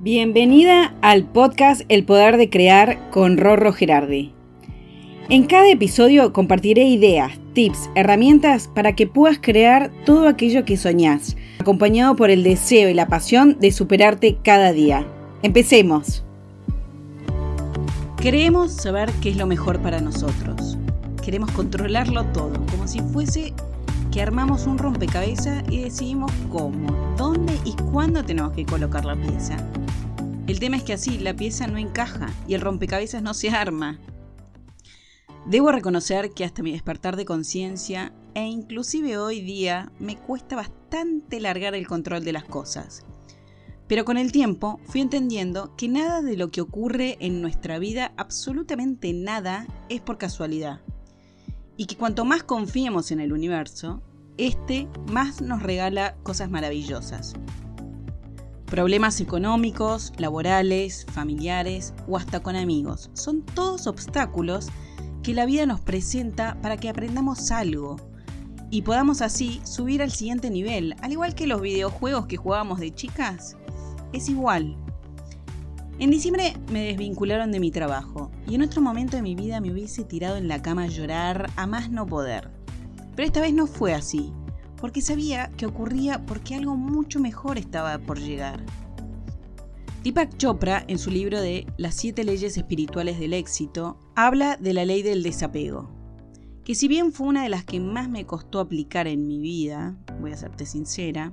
Bienvenida al podcast El Poder de Crear con Rorro Gerardi. En cada episodio compartiré ideas, tips, herramientas para que puedas crear todo aquello que soñás, acompañado por el deseo y la pasión de superarte cada día. Empecemos. Queremos saber qué es lo mejor para nosotros. Queremos controlarlo todo, como si fuese que armamos un rompecabezas y decidimos cómo, dónde y cuándo tenemos que colocar la pieza. El tema es que así la pieza no encaja y el rompecabezas no se arma. Debo reconocer que hasta mi despertar de conciencia e inclusive hoy día me cuesta bastante largar el control de las cosas. Pero con el tiempo fui entendiendo que nada de lo que ocurre en nuestra vida, absolutamente nada, es por casualidad. Y que cuanto más confiemos en el universo, este más nos regala cosas maravillosas. Problemas económicos, laborales, familiares o hasta con amigos. Son todos obstáculos que la vida nos presenta para que aprendamos algo y podamos así subir al siguiente nivel, al igual que los videojuegos que jugábamos de chicas. Es igual. En diciembre me desvincularon de mi trabajo y en otro momento de mi vida me hubiese tirado en la cama a llorar a más no poder. Pero esta vez no fue así porque sabía que ocurría porque algo mucho mejor estaba por llegar. Deepak Chopra, en su libro de Las siete leyes espirituales del éxito, habla de la ley del desapego, que si bien fue una de las que más me costó aplicar en mi vida, voy a serte sincera,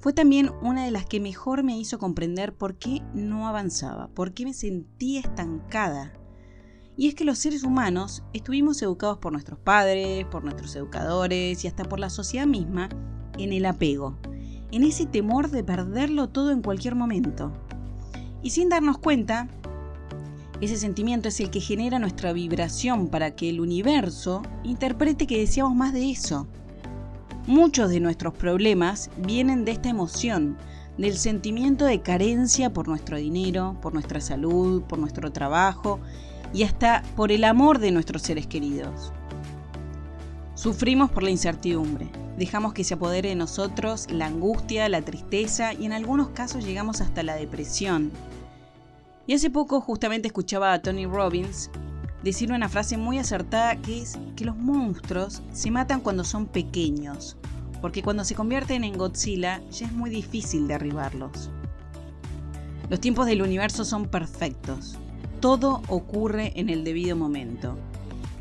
fue también una de las que mejor me hizo comprender por qué no avanzaba, por qué me sentía estancada y es que los seres humanos estuvimos educados por nuestros padres, por nuestros educadores y hasta por la sociedad misma en el apego, en ese temor de perderlo todo en cualquier momento. Y sin darnos cuenta, ese sentimiento es el que genera nuestra vibración para que el universo interprete que deseamos más de eso. Muchos de nuestros problemas vienen de esta emoción, del sentimiento de carencia por nuestro dinero, por nuestra salud, por nuestro trabajo y hasta por el amor de nuestros seres queridos. Sufrimos por la incertidumbre, dejamos que se apodere de nosotros la angustia, la tristeza y en algunos casos llegamos hasta la depresión. Y hace poco justamente escuchaba a Tony Robbins decir una frase muy acertada que es que los monstruos se matan cuando son pequeños, porque cuando se convierten en Godzilla ya es muy difícil derribarlos. Los tiempos del universo son perfectos, todo ocurre en el debido momento.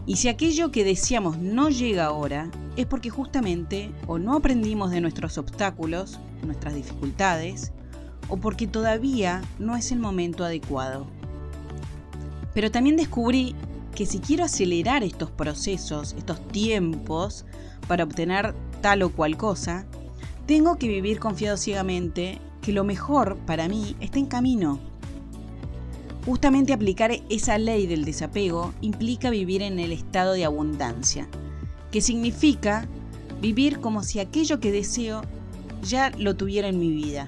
Y si aquello que deseamos no llega ahora, es porque justamente o no aprendimos de nuestros obstáculos, nuestras dificultades, o porque todavía no es el momento adecuado. Pero también descubrí que si quiero acelerar estos procesos, estos tiempos, para obtener tal o cual cosa, tengo que vivir confiado ciegamente que lo mejor para mí está en camino Justamente aplicar esa ley del desapego implica vivir en el estado de abundancia, que significa vivir como si aquello que deseo ya lo tuviera en mi vida.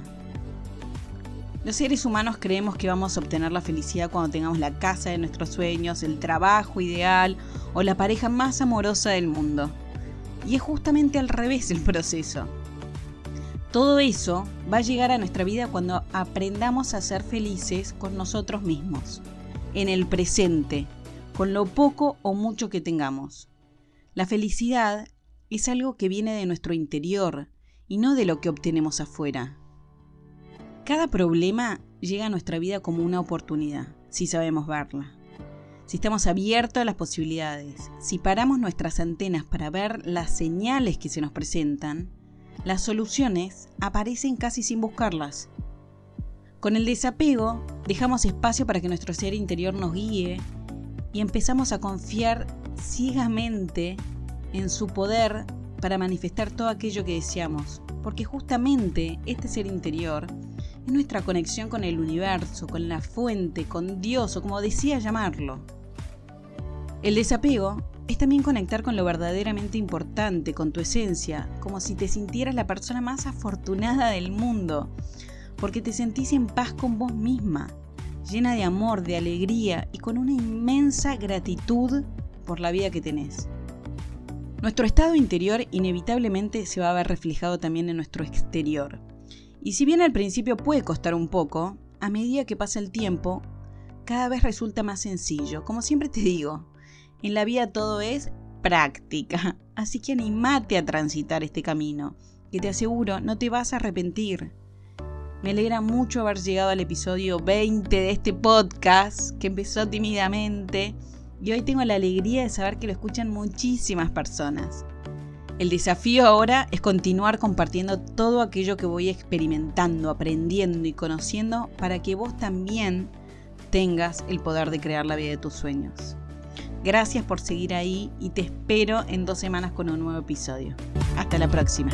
Los seres humanos creemos que vamos a obtener la felicidad cuando tengamos la casa de nuestros sueños, el trabajo ideal o la pareja más amorosa del mundo. Y es justamente al revés el proceso. Todo eso va a llegar a nuestra vida cuando aprendamos a ser felices con nosotros mismos, en el presente, con lo poco o mucho que tengamos. La felicidad es algo que viene de nuestro interior y no de lo que obtenemos afuera. Cada problema llega a nuestra vida como una oportunidad, si sabemos verla. Si estamos abiertos a las posibilidades, si paramos nuestras antenas para ver las señales que se nos presentan, las soluciones aparecen casi sin buscarlas. Con el desapego dejamos espacio para que nuestro ser interior nos guíe y empezamos a confiar ciegamente en su poder para manifestar todo aquello que deseamos, porque justamente este ser interior es nuestra conexión con el universo, con la fuente, con Dios o como decía llamarlo. El desapego es también conectar con lo verdaderamente importante, con tu esencia, como si te sintieras la persona más afortunada del mundo, porque te sentís en paz con vos misma, llena de amor, de alegría y con una inmensa gratitud por la vida que tenés. Nuestro estado interior inevitablemente se va a ver reflejado también en nuestro exterior. Y si bien al principio puede costar un poco, a medida que pasa el tiempo, cada vez resulta más sencillo. Como siempre te digo, en la vida todo es práctica. Así que animate a transitar este camino, que te aseguro no te vas a arrepentir. Me alegra mucho haber llegado al episodio 20 de este podcast, que empezó tímidamente, y hoy tengo la alegría de saber que lo escuchan muchísimas personas. El desafío ahora es continuar compartiendo todo aquello que voy experimentando, aprendiendo y conociendo para que vos también tengas el poder de crear la vida de tus sueños. Gracias por seguir ahí y te espero en dos semanas con un nuevo episodio. Hasta la próxima.